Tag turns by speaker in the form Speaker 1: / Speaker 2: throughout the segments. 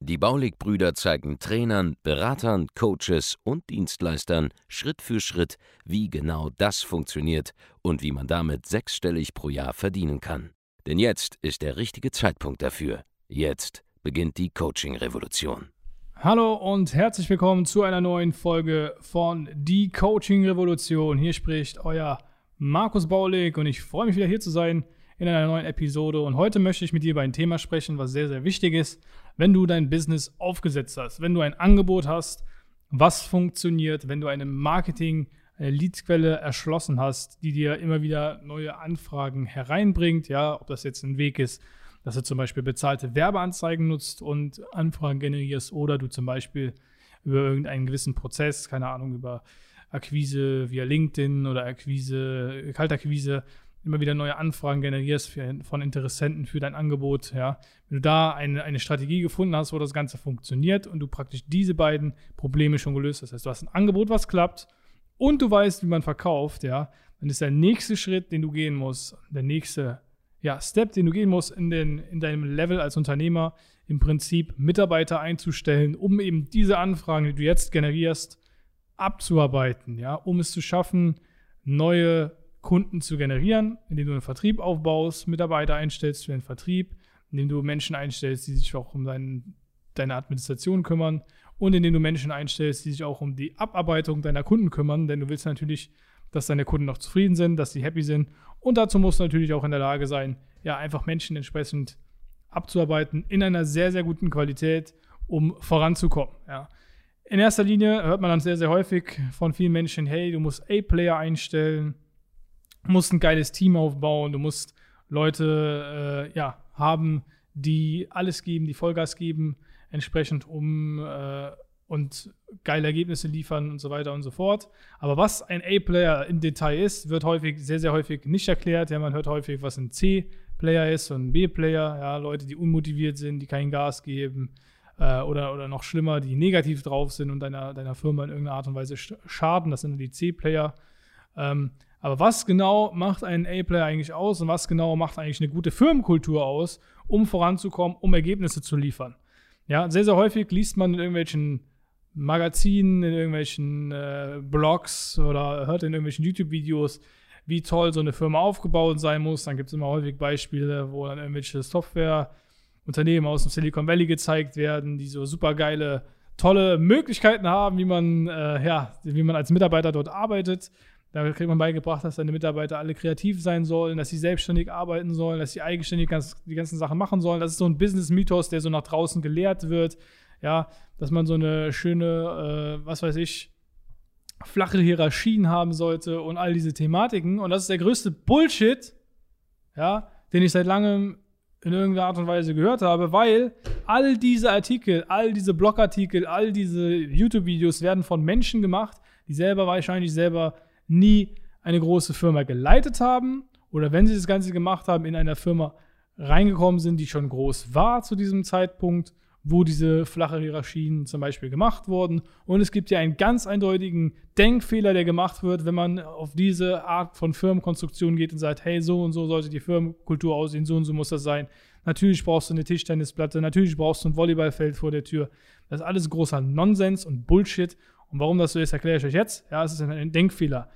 Speaker 1: Die Baulig-Brüder zeigen Trainern, Beratern, Coaches und Dienstleistern Schritt für Schritt, wie genau das funktioniert und wie man damit sechsstellig pro Jahr verdienen kann. Denn jetzt ist der richtige Zeitpunkt dafür. Jetzt beginnt die Coaching-Revolution.
Speaker 2: Hallo und herzlich willkommen zu einer neuen Folge von Die Coaching Revolution. Hier spricht euer Markus Baulig und ich freue mich wieder hier zu sein in einer neuen Episode. Und heute möchte ich mit dir über ein Thema sprechen, was sehr, sehr wichtig ist, wenn du dein Business aufgesetzt hast, wenn du ein Angebot hast, was funktioniert, wenn du eine Marketing, eine Leadquelle erschlossen hast, die dir immer wieder neue Anfragen hereinbringt, ja, ob das jetzt ein Weg ist, dass du zum Beispiel bezahlte Werbeanzeigen nutzt und Anfragen generierst oder du zum Beispiel über irgendeinen gewissen Prozess, keine Ahnung, über Akquise via LinkedIn oder Akquise, Kaltakquise immer wieder neue Anfragen generierst für, von Interessenten für dein Angebot, ja, wenn du da eine, eine Strategie gefunden hast, wo das Ganze funktioniert und du praktisch diese beiden Probleme schon gelöst hast, das heißt, du hast ein Angebot, was klappt und du weißt, wie man verkauft, ja, dann ist der nächste Schritt, den du gehen musst, der nächste ja, Step, den du gehen musst in, den, in deinem Level als Unternehmer, im Prinzip Mitarbeiter einzustellen, um eben diese Anfragen, die du jetzt generierst, abzuarbeiten, ja, um es zu schaffen, neue Kunden zu generieren, indem du einen Vertrieb aufbaust, Mitarbeiter einstellst für den Vertrieb, indem du Menschen einstellst, die sich auch um dein, deine Administration kümmern und indem du Menschen einstellst, die sich auch um die Abarbeitung deiner Kunden kümmern, denn du willst natürlich, dass deine Kunden noch zufrieden sind, dass sie happy sind und dazu musst du natürlich auch in der Lage sein, ja, einfach Menschen entsprechend abzuarbeiten in einer sehr, sehr guten Qualität, um voranzukommen, ja. In erster Linie hört man dann sehr, sehr häufig von vielen Menschen, hey, du musst A-Player einstellen, musst ein geiles Team aufbauen, du musst Leute äh, ja, haben, die alles geben, die Vollgas geben, entsprechend um äh, und geile Ergebnisse liefern und so weiter und so fort. Aber was ein A-Player im Detail ist, wird häufig, sehr, sehr häufig nicht erklärt. Ja, man hört häufig, was ein C-Player ist und ein B-Player, ja, Leute, die unmotiviert sind, die kein Gas geben äh, oder, oder noch schlimmer, die negativ drauf sind und deiner, deiner Firma in irgendeiner Art und Weise schaden. Das sind die C-Player. Ähm, aber was genau macht einen A-Player eigentlich aus und was genau macht eigentlich eine gute Firmenkultur aus, um voranzukommen, um Ergebnisse zu liefern? Ja, sehr, sehr häufig liest man in irgendwelchen Magazinen, in irgendwelchen äh, Blogs oder hört in irgendwelchen YouTube-Videos, wie toll so eine Firma aufgebaut sein muss. Dann gibt es immer häufig Beispiele, wo dann irgendwelche Softwareunternehmen aus dem Silicon Valley gezeigt werden, die so super geile, tolle Möglichkeiten haben, wie man, äh, ja, wie man als Mitarbeiter dort arbeitet. Da kriegt man beigebracht, dass deine Mitarbeiter alle kreativ sein sollen, dass sie selbstständig arbeiten sollen, dass sie eigenständig ganz, die ganzen Sachen machen sollen. Das ist so ein Business-Mythos, der so nach draußen gelehrt wird. Ja, dass man so eine schöne, äh, was weiß ich, flache Hierarchien haben sollte und all diese Thematiken. Und das ist der größte Bullshit, ja, den ich seit langem in irgendeiner Art und Weise gehört habe, weil all diese Artikel, all diese Blogartikel, all diese YouTube-Videos werden von Menschen gemacht, die selber wahrscheinlich selber nie eine große Firma geleitet haben oder wenn sie das Ganze gemacht haben, in einer Firma reingekommen sind, die schon groß war zu diesem Zeitpunkt, wo diese flache Hierarchien zum Beispiel gemacht wurden. Und es gibt ja einen ganz eindeutigen Denkfehler, der gemacht wird, wenn man auf diese Art von Firmenkonstruktion geht und sagt, hey, so und so sollte die Firmenkultur aussehen, so und so muss das sein. Natürlich brauchst du eine Tischtennisplatte, natürlich brauchst du ein Volleyballfeld vor der Tür. Das ist alles großer Nonsens und Bullshit. Und warum das so ist, erkläre ich euch jetzt. Ja, es ist ein Denkfehler.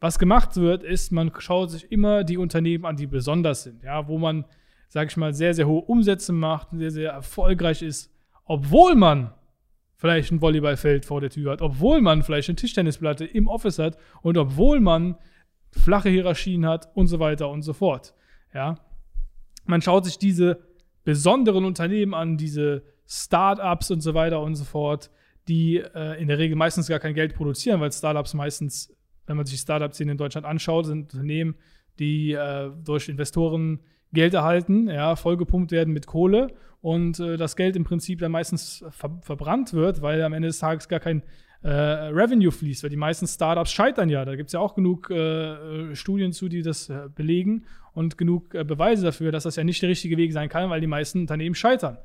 Speaker 2: Was gemacht wird, ist, man schaut sich immer die Unternehmen an, die besonders sind, ja, wo man, sage ich mal, sehr, sehr hohe Umsätze macht, sehr, sehr erfolgreich ist, obwohl man vielleicht ein Volleyballfeld vor der Tür hat, obwohl man vielleicht eine Tischtennisplatte im Office hat und obwohl man flache Hierarchien hat und so weiter und so fort. Ja. Man schaut sich diese besonderen Unternehmen an, diese Startups und so weiter und so fort, die äh, in der Regel meistens gar kein Geld produzieren, weil Startups meistens, wenn man sich die Startup-Szene in Deutschland anschaut, sind Unternehmen, die äh, durch Investoren Geld erhalten, ja, vollgepumpt werden mit Kohle und äh, das Geld im Prinzip dann meistens ver verbrannt wird, weil am Ende des Tages gar kein äh, Revenue fließt, weil die meisten Startups scheitern ja. Da gibt es ja auch genug äh, Studien zu, die das äh, belegen und genug äh, Beweise dafür, dass das ja nicht der richtige Weg sein kann, weil die meisten Unternehmen scheitern.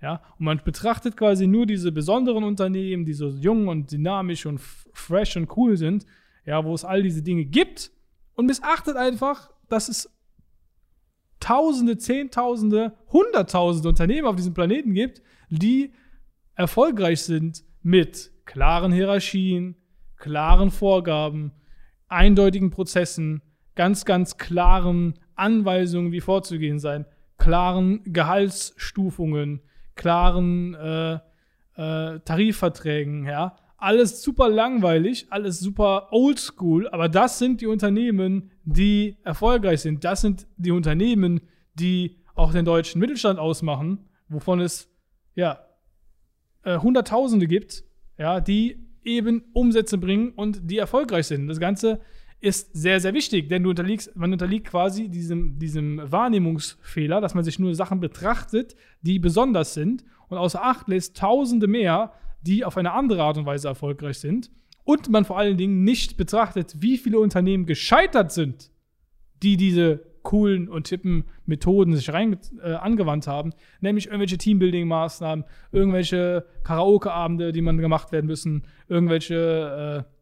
Speaker 2: Ja, und man betrachtet quasi nur diese besonderen Unternehmen, die so jung und dynamisch und fresh und cool sind, ja, wo es all diese Dinge gibt und missachtet einfach, dass es Tausende, Zehntausende, Hunderttausende Unternehmen auf diesem Planeten gibt, die erfolgreich sind mit klaren Hierarchien, klaren Vorgaben, eindeutigen Prozessen, ganz, ganz klaren Anweisungen, wie vorzugehen sein, klaren Gehaltsstufungen, klaren äh, äh, Tarifverträgen, ja. Alles super langweilig, alles super oldschool, aber das sind die Unternehmen, die erfolgreich sind. Das sind die Unternehmen, die auch den deutschen Mittelstand ausmachen, wovon es ja äh, Hunderttausende gibt, ja, die eben Umsätze bringen und die erfolgreich sind. Das Ganze ist sehr, sehr wichtig, denn du unterliegst, man unterliegt quasi diesem, diesem Wahrnehmungsfehler, dass man sich nur Sachen betrachtet, die besonders sind und außer Acht lässt Tausende mehr, die auf eine andere Art und Weise erfolgreich sind und man vor allen Dingen nicht betrachtet, wie viele Unternehmen gescheitert sind, die diese coolen und tippen Methoden sich rein äh, angewandt haben, nämlich irgendwelche Teambuilding-Maßnahmen, irgendwelche Karaoke-Abende, die man gemacht werden müssen, irgendwelche äh,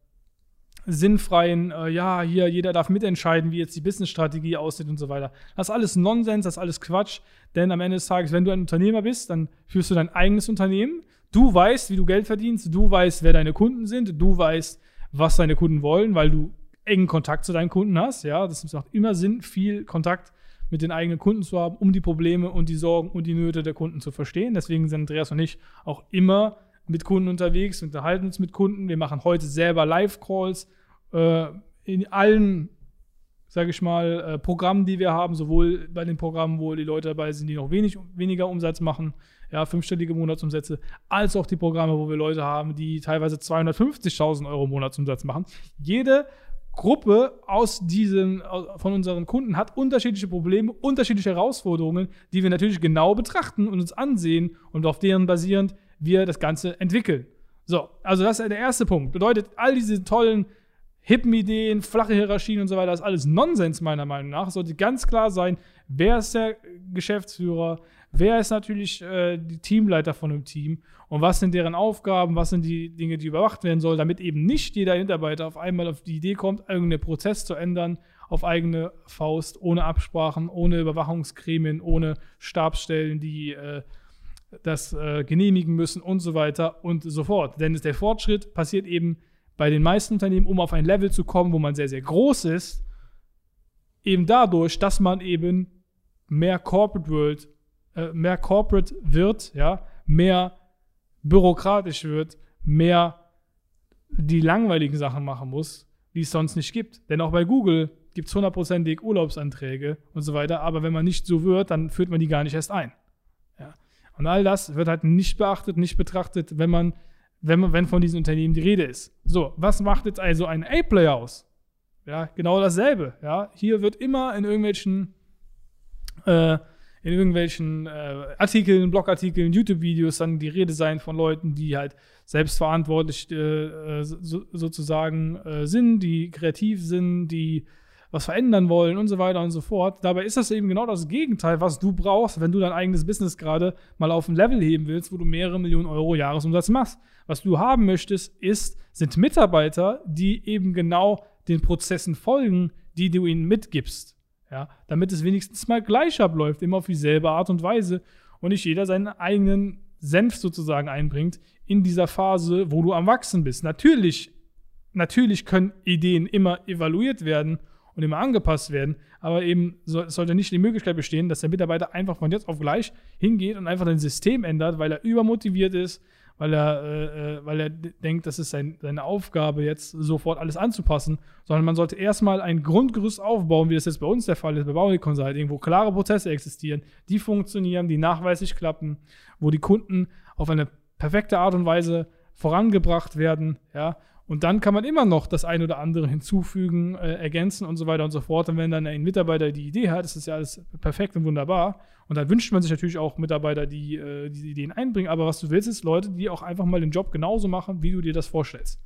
Speaker 2: sinnfreien, äh, ja, hier, jeder darf mitentscheiden, wie jetzt die Business-Strategie aussieht und so weiter. Das ist alles Nonsens, das ist alles Quatsch, denn am Ende des Tages, wenn du ein Unternehmer bist, dann führst du dein eigenes Unternehmen. Du weißt, wie du Geld verdienst, du weißt, wer deine Kunden sind, du weißt, was deine Kunden wollen, weil du engen Kontakt zu deinen Kunden hast. Ja, das macht immer Sinn, viel Kontakt mit den eigenen Kunden zu haben, um die Probleme und die Sorgen und die Nöte der Kunden zu verstehen. Deswegen sind Andreas und ich auch immer mit Kunden unterwegs, unterhalten uns mit Kunden. Wir machen heute selber Live-Calls äh, in allen, sage ich mal, äh, Programmen, die wir haben, sowohl bei den Programmen, wo die Leute dabei sind, die noch wenig, weniger Umsatz machen, ja, fünfstellige Monatsumsätze, als auch die Programme, wo wir Leute haben, die teilweise 250.000 Euro Monatsumsatz machen. Jede Gruppe aus diesen, von unseren Kunden hat unterschiedliche Probleme, unterschiedliche Herausforderungen, die wir natürlich genau betrachten und uns ansehen und auf deren basierend wir das Ganze entwickeln. So, also das ist der erste Punkt. Bedeutet, all diese tollen hippen Ideen, flache Hierarchien und so weiter, ist alles Nonsens meiner Meinung nach. Sollte ganz klar sein, wer ist der Geschäftsführer, wer ist natürlich äh, die Teamleiter von einem Team und was sind deren Aufgaben, was sind die Dinge, die überwacht werden sollen, damit eben nicht jeder Mitarbeiter auf einmal auf die Idee kommt, irgendeinen Prozess zu ändern auf eigene Faust, ohne Absprachen, ohne Überwachungsgremien, ohne Stabsstellen, die äh, das äh, genehmigen müssen und so weiter und so fort. Denn der Fortschritt passiert eben bei den meisten Unternehmen, um auf ein Level zu kommen, wo man sehr, sehr groß ist, eben dadurch, dass man eben mehr Corporate World, äh, mehr Corporate wird, ja, mehr bürokratisch wird, mehr die langweiligen Sachen machen muss, die es sonst nicht gibt. Denn auch bei Google gibt es hundertprozentig Urlaubsanträge und so weiter, aber wenn man nicht so wird, dann führt man die gar nicht erst ein. Ja. Und all das wird halt nicht beachtet, nicht betrachtet, wenn man wenn, man, wenn von diesen Unternehmen die Rede ist. So, was macht jetzt also ein A-Player aus? Ja, genau dasselbe. Ja, hier wird immer in irgendwelchen, äh, in irgendwelchen äh, Artikeln, Blogartikeln, YouTube-Videos dann die Rede sein von Leuten, die halt selbstverantwortlich äh, so, sozusagen äh, sind, die kreativ sind, die was verändern wollen und so weiter und so fort. Dabei ist das eben genau das Gegenteil, was du brauchst, wenn du dein eigenes Business gerade mal auf ein Level heben willst, wo du mehrere Millionen Euro Jahresumsatz machst. Was du haben möchtest, ist, sind Mitarbeiter, die eben genau den Prozessen folgen, die du ihnen mitgibst. Ja, damit es wenigstens mal gleich abläuft, immer auf dieselbe Art und Weise und nicht jeder seinen eigenen Senf sozusagen einbringt in dieser Phase, wo du am Wachsen bist. Natürlich, natürlich können Ideen immer evaluiert werden und immer angepasst werden. Aber eben so, sollte nicht die Möglichkeit bestehen, dass der Mitarbeiter einfach von jetzt auf gleich hingeht und einfach ein System ändert, weil er übermotiviert ist, weil er, äh, äh, weil er denkt, das ist sein, seine Aufgabe, jetzt sofort alles anzupassen, sondern man sollte erstmal ein Grundgerüst aufbauen, wie das jetzt bei uns der Fall ist, bei Bounty Consulting, wo klare Prozesse existieren, die funktionieren, die nachweislich klappen, wo die Kunden auf eine perfekte Art und Weise vorangebracht werden, ja, Und dann kann man immer noch das ein oder andere hinzufügen, äh, ergänzen und so weiter und so fort. Und wenn dann ein Mitarbeiter die Idee hat, ist das ja alles perfekt und wunderbar. Und dann wünscht man sich natürlich auch Mitarbeiter, die äh, diese Ideen einbringen. Aber was du willst, ist Leute, die auch einfach mal den Job genauso machen, wie du dir das vorstellst.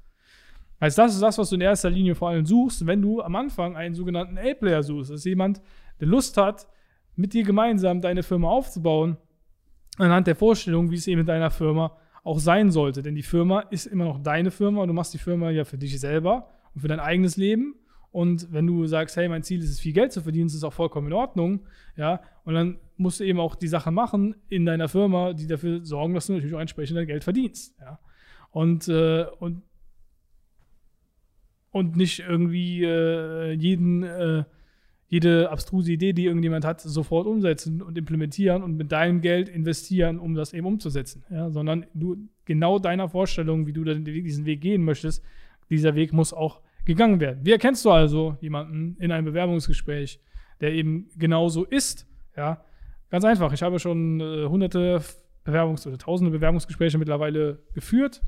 Speaker 2: Also das ist das, was du in erster Linie vor allem suchst, wenn du am Anfang einen sogenannten A-Player suchst. Das ist jemand, der Lust hat, mit dir gemeinsam deine Firma aufzubauen, anhand der Vorstellung, wie es eben in deiner Firma auch sein sollte. Denn die Firma ist immer noch deine Firma und du machst die Firma ja für dich selber und für dein eigenes Leben. Und wenn du sagst, hey, mein Ziel ist es, viel Geld zu verdienen, ist es auch vollkommen in Ordnung, ja. Und dann musst du eben auch die Sachen machen in deiner Firma, die dafür sorgen, dass du natürlich auch entsprechend dein Geld verdienst, ja. Und, äh, und, und nicht irgendwie äh, jeden äh, jede abstruse Idee, die irgendjemand hat, sofort umsetzen und implementieren und mit deinem Geld investieren, um das eben umzusetzen. Ja, sondern du genau deiner Vorstellung, wie du diesen Weg gehen möchtest, dieser Weg muss auch gegangen werden. Wie erkennst du also jemanden in einem Bewerbungsgespräch, der eben genauso ist? Ja, ganz einfach. Ich habe schon äh, hunderte Bewerbungs- oder tausende Bewerbungsgespräche mittlerweile geführt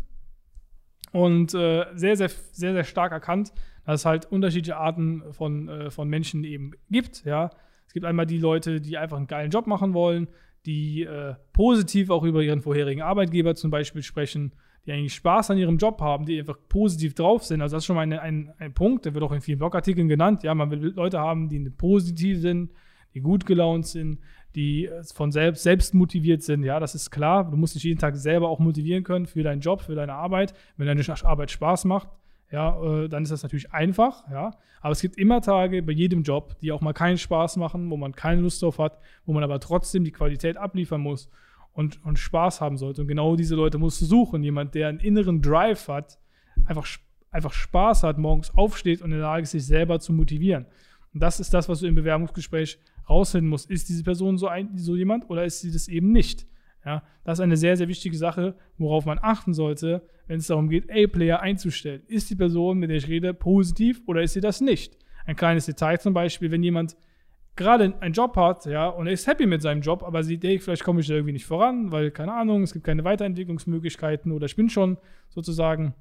Speaker 2: und äh, sehr, sehr, sehr, sehr stark erkannt, dass es halt unterschiedliche Arten von, äh, von Menschen eben gibt. Ja. Es gibt einmal die Leute, die einfach einen geilen Job machen wollen, die äh, positiv auch über ihren vorherigen Arbeitgeber zum Beispiel sprechen, die eigentlich Spaß an ihrem Job haben, die einfach positiv drauf sind. Also das ist schon mal ein, ein, ein Punkt, der wird auch in vielen Blogartikeln genannt. Ja, man will Leute haben, die positiv sind, die gut gelaunt sind, die äh, von selbst, selbst motiviert sind. Ja, das ist klar. Du musst dich jeden Tag selber auch motivieren können für deinen Job, für deine Arbeit. Wenn deine Arbeit Spaß macht, ja, äh, dann ist das natürlich einfach, ja. Aber es gibt immer Tage bei jedem Job, die auch mal keinen Spaß machen, wo man keine Lust drauf hat, wo man aber trotzdem die Qualität abliefern muss und, und Spaß haben sollte. Und genau diese Leute musst du suchen. Jemand, der einen inneren Drive hat, einfach, einfach Spaß hat, morgens aufsteht und in der Lage ist, sich selber zu motivieren. Und das ist das, was du im Bewerbungsgespräch rausfinden musst. Ist diese Person so, ein, so jemand oder ist sie das eben nicht? Ja, das ist eine sehr, sehr wichtige Sache, worauf man achten sollte, wenn es darum geht, A-Player einzustellen. Ist die Person, mit der ich rede, positiv oder ist sie das nicht? Ein kleines Detail zum Beispiel, wenn jemand gerade einen Job hat, ja, und er ist happy mit seinem Job, aber sieht, ey, vielleicht komme ich da irgendwie nicht voran, weil, keine Ahnung, es gibt keine Weiterentwicklungsmöglichkeiten oder ich bin schon sozusagen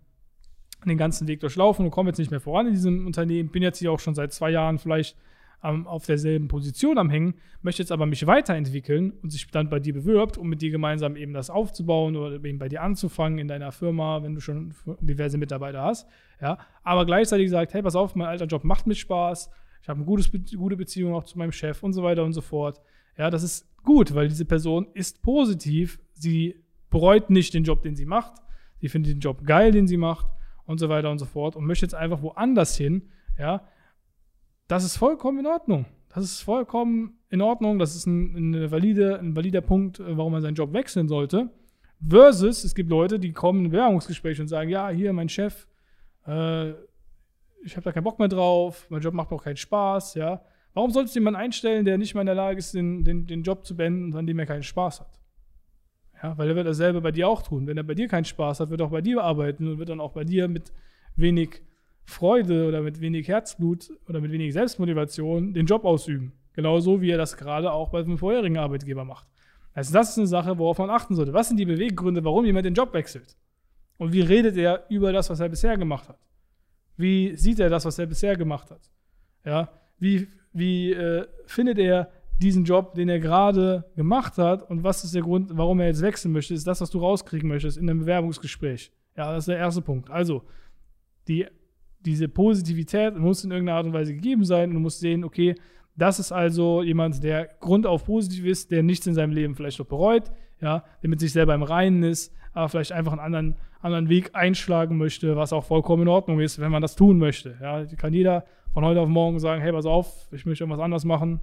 Speaker 2: den ganzen Weg durchlaufen und komme jetzt nicht mehr voran in diesem Unternehmen, bin jetzt hier auch schon seit zwei Jahren vielleicht ähm, auf derselben Position am Hängen, möchte jetzt aber mich weiterentwickeln und sich dann bei dir bewirbt, um mit dir gemeinsam eben das aufzubauen oder eben bei dir anzufangen in deiner Firma, wenn du schon diverse Mitarbeiter hast. Ja, aber gleichzeitig sagt, hey, pass auf, mein alter Job macht mir Spaß, ich habe eine gute Beziehung auch zu meinem Chef und so weiter und so fort. Ja, das ist gut, weil diese Person ist positiv, sie bereut nicht den Job, den sie macht, sie findet den Job geil, den sie macht und so weiter und so fort und möchte jetzt einfach woanders hin, ja, das ist vollkommen in Ordnung. Das ist vollkommen in Ordnung. Das ist ein, ein, valide, ein valider Punkt, äh, warum man seinen Job wechseln sollte. Versus, es gibt Leute, die kommen in Bewerbungsgespräche und sagen, ja, hier, mein Chef, äh, ich habe da keinen Bock mehr drauf, mein Job macht auch keinen Spaß, ja. Warum solltest du jemanden einstellen, der nicht mal in der Lage ist, den, den, den Job zu beenden, an dem er keinen Spaß hat? Ja, weil er wird dasselbe bei dir auch tun. Wenn er bei dir keinen Spaß hat, wird er auch bei dir arbeiten und wird dann auch bei dir mit wenig Freude oder mit wenig Herzblut oder mit wenig Selbstmotivation den Job ausüben. Genauso wie er das gerade auch bei seinem vorherigen Arbeitgeber macht. Also das ist eine Sache, worauf man achten sollte. Was sind die Beweggründe, warum jemand den Job wechselt? Und wie redet er über das, was er bisher gemacht hat? Wie sieht er das, was er bisher gemacht hat? Ja, wie, wie äh, findet er diesen Job, den er gerade gemacht hat? Und was ist der Grund, warum er jetzt wechseln möchte? Ist das, was du rauskriegen möchtest in einem Bewerbungsgespräch? Ja, das ist der erste Punkt. Also, die diese Positivität muss in irgendeiner Art und Weise gegeben sein und du musst sehen, okay, das ist also jemand, der grundauf positiv ist, der nichts in seinem Leben vielleicht noch bereut, ja, der mit sich selber im Reinen ist, aber vielleicht einfach einen anderen, anderen Weg einschlagen möchte, was auch vollkommen in Ordnung ist, wenn man das tun möchte. Ja, kann jeder von heute auf morgen sagen, hey, pass auf, ich möchte irgendwas anders machen,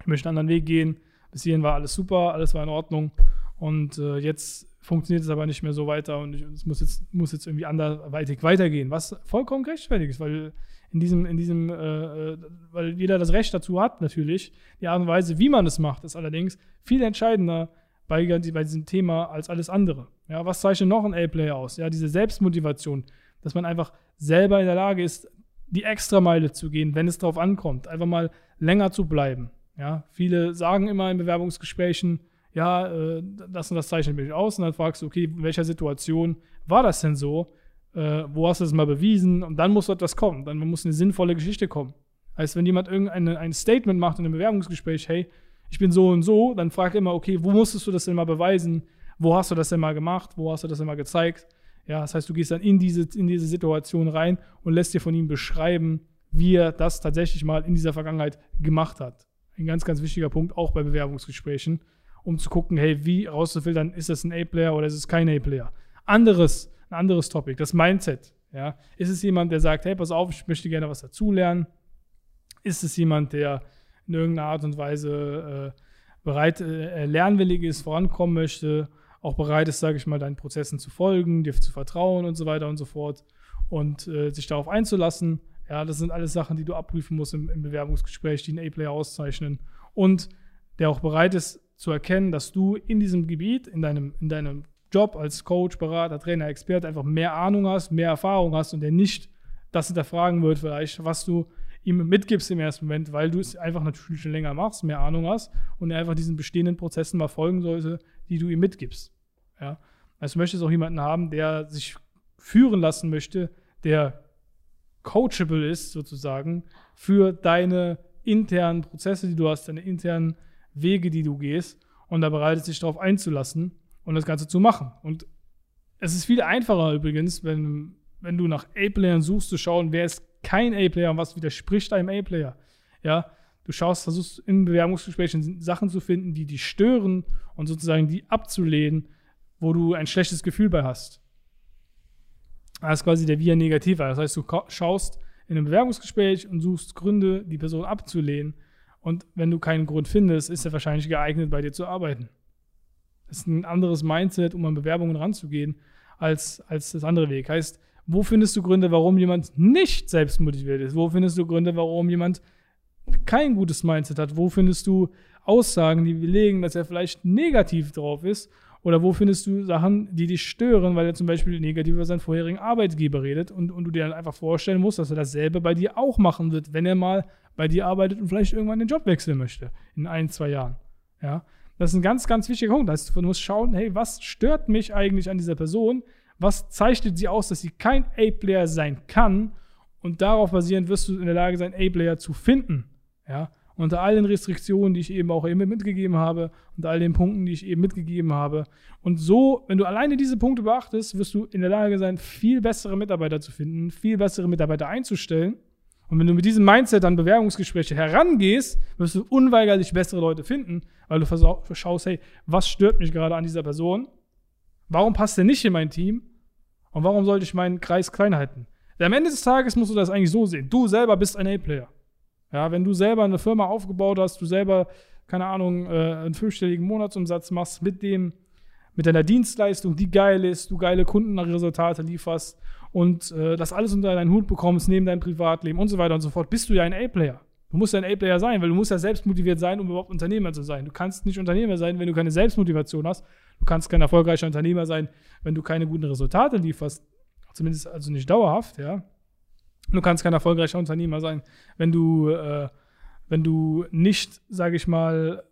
Speaker 2: ich möchte einen anderen Weg gehen. Bis hierhin war alles super, alles war in Ordnung und äh, jetzt funktioniert es aber nicht mehr so weiter und es muss jetzt, muss jetzt irgendwie anderweitig weitergehen, was vollkommen gerechtfertigt ist, weil in diesem, in diesem, äh, äh, weil jeder das Recht dazu hat, natürlich. Die Art und Weise, wie man es macht, ist allerdings viel entscheidender bei, bei diesem Thema als alles andere. Ja, was zeichnet noch ein A-Player aus? Ja, diese Selbstmotivation, dass man einfach selber in der Lage ist, die Extrameile zu gehen, wenn es darauf ankommt, einfach mal länger zu bleiben. Ja, viele sagen immer in Bewerbungsgesprächen, ja, äh, das und das zeichnet mich aus. Und dann fragst du, okay, in welcher Situation war das denn so? Äh, wo hast du das mal bewiesen? Und dann muss etwas kommen. Dann muss eine sinnvolle Geschichte kommen. Heißt, wenn jemand irgendein ein Statement macht in einem Bewerbungsgespräch, hey, ich bin so und so, dann frag immer, okay, wo musstest du das denn mal beweisen? Wo hast du das denn mal gemacht? Wo hast du das denn mal gezeigt? Ja, das heißt, du gehst dann in diese, in diese Situation rein und lässt dir von ihm beschreiben, wie er das tatsächlich mal in dieser Vergangenheit gemacht hat. Ein ganz, ganz wichtiger Punkt, auch bei Bewerbungsgesprächen, um zu gucken, hey, wie rauszufiltern, ist das ein A-Player oder ist es kein A-Player? Anderes, ein anderes Topic, das Mindset. Ja, ist es jemand, der sagt, hey, pass auf, ich möchte gerne was dazulernen? Ist es jemand, der in irgendeiner Art und Weise äh, bereit, äh, lernwillig ist, vorankommen möchte, auch bereit ist, sage ich mal, deinen Prozessen zu folgen, dir zu vertrauen und so weiter und so fort und äh, sich darauf einzulassen. Ja, das sind alles Sachen, die du abprüfen musst im, im Bewerbungsgespräch, die einen A-Player auszeichnen. Und der auch bereit ist zu erkennen, dass du in diesem Gebiet, in deinem, in deinem Job als Coach, Berater, Trainer, Experte einfach mehr Ahnung hast, mehr Erfahrung hast und der nicht das hinterfragen wird, vielleicht, was du ihm mitgibst im ersten Moment, weil du es einfach natürlich schon länger machst, mehr Ahnung hast und er einfach diesen bestehenden Prozessen mal folgen sollte, die du ihm mitgibst. Ja? Also du möchtest auch jemanden haben, der sich führen lassen möchte, der coachable ist sozusagen für deine internen Prozesse, die du hast, deine internen Wege, die du gehst und da bereit ist, sich darauf einzulassen und das Ganze zu machen. Und es ist viel einfacher übrigens, wenn, wenn du nach A-Playern suchst, zu schauen, wer ist kein A-Player und was widerspricht einem A-Player. Ja, du schaust, versuchst in Bewerbungsgesprächen Sachen zu finden, die dich stören und sozusagen die abzulehnen, wo du ein schlechtes Gefühl bei hast. Das ist quasi der Via Negativa. Das heißt, du schaust in einem Bewerbungsgespräch und suchst Gründe, die Person abzulehnen. Und wenn du keinen Grund findest, ist er wahrscheinlich geeignet, bei dir zu arbeiten. Das ist ein anderes Mindset, um an Bewerbungen ranzugehen, als, als das andere Weg. Heißt, wo findest du Gründe, warum jemand nicht selbstmotiviert ist? Wo findest du Gründe, warum jemand kein gutes Mindset hat? Wo findest du Aussagen, die belegen, dass er vielleicht negativ drauf ist? Oder wo findest du Sachen, die dich stören, weil er zum Beispiel negativ über seinen vorherigen Arbeitgeber redet und, und du dir dann einfach vorstellen musst, dass er dasselbe bei dir auch machen wird, wenn er mal bei dir arbeitet und vielleicht irgendwann den Job wechseln möchte in ein, zwei Jahren. Ja, das ist ein ganz, ganz wichtiger Punkt. Das heißt, du musst schauen, hey, was stört mich eigentlich an dieser Person? Was zeichnet sie aus, dass sie kein A-Player sein kann? Und darauf basierend wirst du in der Lage sein, A-Player zu finden. Ja, unter all den Restriktionen, die ich eben auch eben mitgegeben habe, unter all den Punkten, die ich eben mitgegeben habe. Und so, wenn du alleine diese Punkte beachtest, wirst du in der Lage sein, viel bessere Mitarbeiter zu finden, viel bessere Mitarbeiter einzustellen. Und wenn du mit diesem Mindset an Bewerbungsgespräche herangehst, wirst du unweigerlich bessere Leute finden, weil du schaust, hey, was stört mich gerade an dieser Person? Warum passt der nicht in mein Team? Und warum sollte ich meinen Kreis klein halten? Am Ende des Tages musst du das eigentlich so sehen. Du selber bist ein A-Player. Ja, wenn du selber eine Firma aufgebaut hast, du selber, keine Ahnung, äh, einen fünfstelligen Monatsumsatz machst mit dem, mit deiner Dienstleistung, die geil ist, du geile Kundenresultate lieferst und äh, das alles unter deinen Hut bekommst, neben deinem Privatleben und so weiter und so fort, bist du ja ein A-Player. Du musst ja ein A-Player sein, weil du musst ja selbst motiviert sein, um überhaupt Unternehmer zu sein. Du kannst nicht Unternehmer sein, wenn du keine Selbstmotivation hast. Du kannst kein erfolgreicher Unternehmer sein, wenn du keine guten Resultate lieferst. Zumindest also nicht dauerhaft, ja. Du kannst kein erfolgreicher Unternehmer sein, wenn du, äh, wenn du nicht, sage ich mal,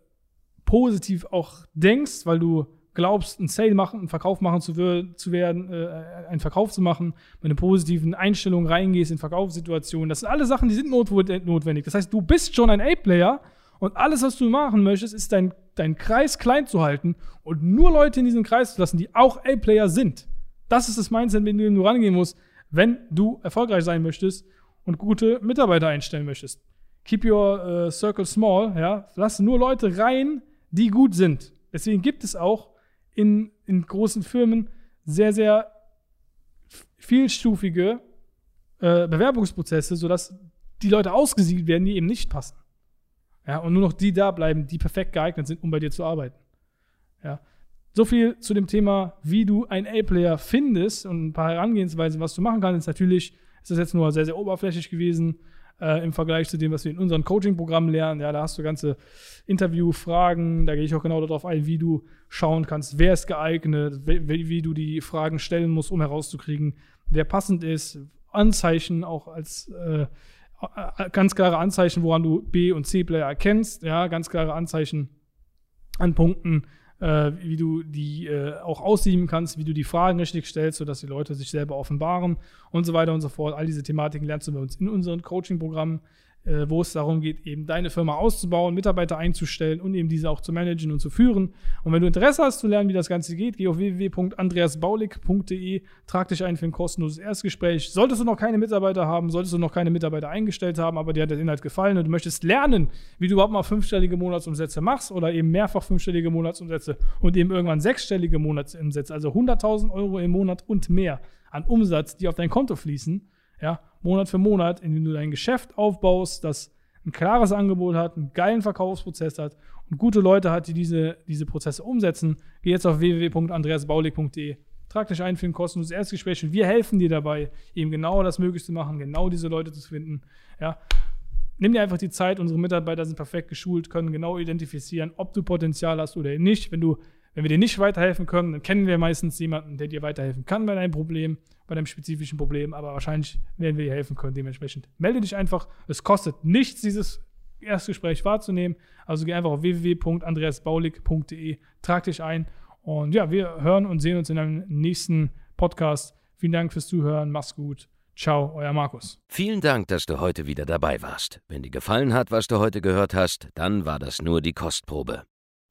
Speaker 2: positiv auch denkst, weil du glaubst, einen Sale machen, einen Verkauf machen zu, zu werden, äh, einen Verkauf zu machen, mit einer positiven Einstellung reingehst in Verkaufssituationen. Das sind alle Sachen, die sind notwendig. Das heißt, du bist schon ein A-Player und alles, was du machen möchtest, ist dein, dein Kreis klein zu halten und nur Leute in diesen Kreis zu lassen, die auch A-Player sind. Das ist das Mindset, mit dem du rangehen musst wenn du erfolgreich sein möchtest und gute Mitarbeiter einstellen möchtest. Keep your uh, circle small, ja. Lass nur Leute rein, die gut sind. Deswegen gibt es auch in, in großen Firmen sehr, sehr vielstufige äh, Bewerbungsprozesse, sodass die Leute ausgesiedelt werden, die eben nicht passen. Ja, und nur noch die da bleiben, die perfekt geeignet sind, um bei dir zu arbeiten. Ja. So viel zu dem Thema, wie du einen A-Player findest und ein paar Herangehensweisen, was du machen kannst. Natürlich ist das jetzt nur sehr, sehr oberflächlich gewesen äh, im Vergleich zu dem, was wir in unseren Coaching-Programmen lernen. Ja, da hast du ganze Interviewfragen, da gehe ich auch genau darauf ein, wie du schauen kannst, wer ist geeignet, wie, wie du die Fragen stellen musst, um herauszukriegen, wer passend ist. Anzeichen auch als äh, ganz klare Anzeichen, woran du B- und C-Player erkennst. Ja, ganz klare Anzeichen an Punkten, äh, wie du die äh, auch aussieben kannst, wie du die Fragen richtig stellst, sodass die Leute sich selber offenbaren und so weiter und so fort. All diese Thematiken lernst du bei uns in unseren Coaching-Programmen äh, wo es darum geht, eben deine Firma auszubauen, Mitarbeiter einzustellen und eben diese auch zu managen und zu führen. Und wenn du Interesse hast zu lernen, wie das Ganze geht, geh auf www.andreasbaulig.de, trag dich ein für ein kostenloses Erstgespräch. Solltest du noch keine Mitarbeiter haben, solltest du noch keine Mitarbeiter eingestellt haben, aber dir hat der Inhalt gefallen und du möchtest lernen, wie du überhaupt mal fünfstellige Monatsumsätze machst oder eben mehrfach fünfstellige Monatsumsätze und eben irgendwann sechsstellige Monatsumsätze, also 100.000 Euro im Monat und mehr an Umsatz, die auf dein Konto fließen, ja, Monat für Monat, indem du dein Geschäft aufbaust, das ein klares Angebot hat, einen geilen Verkaufsprozess hat und gute Leute hat, die diese, diese Prozesse umsetzen. Geh jetzt auf www.andreasbaulig.de, trag dich ein für ein kostenloses Erstgespräch und wir helfen dir dabei, eben genau das möglich zu machen, genau diese Leute zu finden. Ja. Nimm dir einfach die Zeit, unsere Mitarbeiter sind perfekt geschult, können genau identifizieren, ob du Potenzial hast oder nicht. Wenn du wenn wir dir nicht weiterhelfen können, dann kennen wir meistens jemanden, der dir weiterhelfen kann bei deinem Problem, bei deinem spezifischen Problem, aber wahrscheinlich werden wir dir helfen können. Dementsprechend melde dich einfach. Es kostet nichts, dieses Erstgespräch wahrzunehmen. Also geh einfach auf www.andreasbaulig.de, trag dich ein und ja, wir hören und sehen uns in einem nächsten Podcast. Vielen Dank fürs Zuhören. Mach's gut. Ciao, euer Markus.
Speaker 1: Vielen Dank, dass du heute wieder dabei warst. Wenn dir gefallen hat, was du heute gehört hast, dann war das nur die Kostprobe.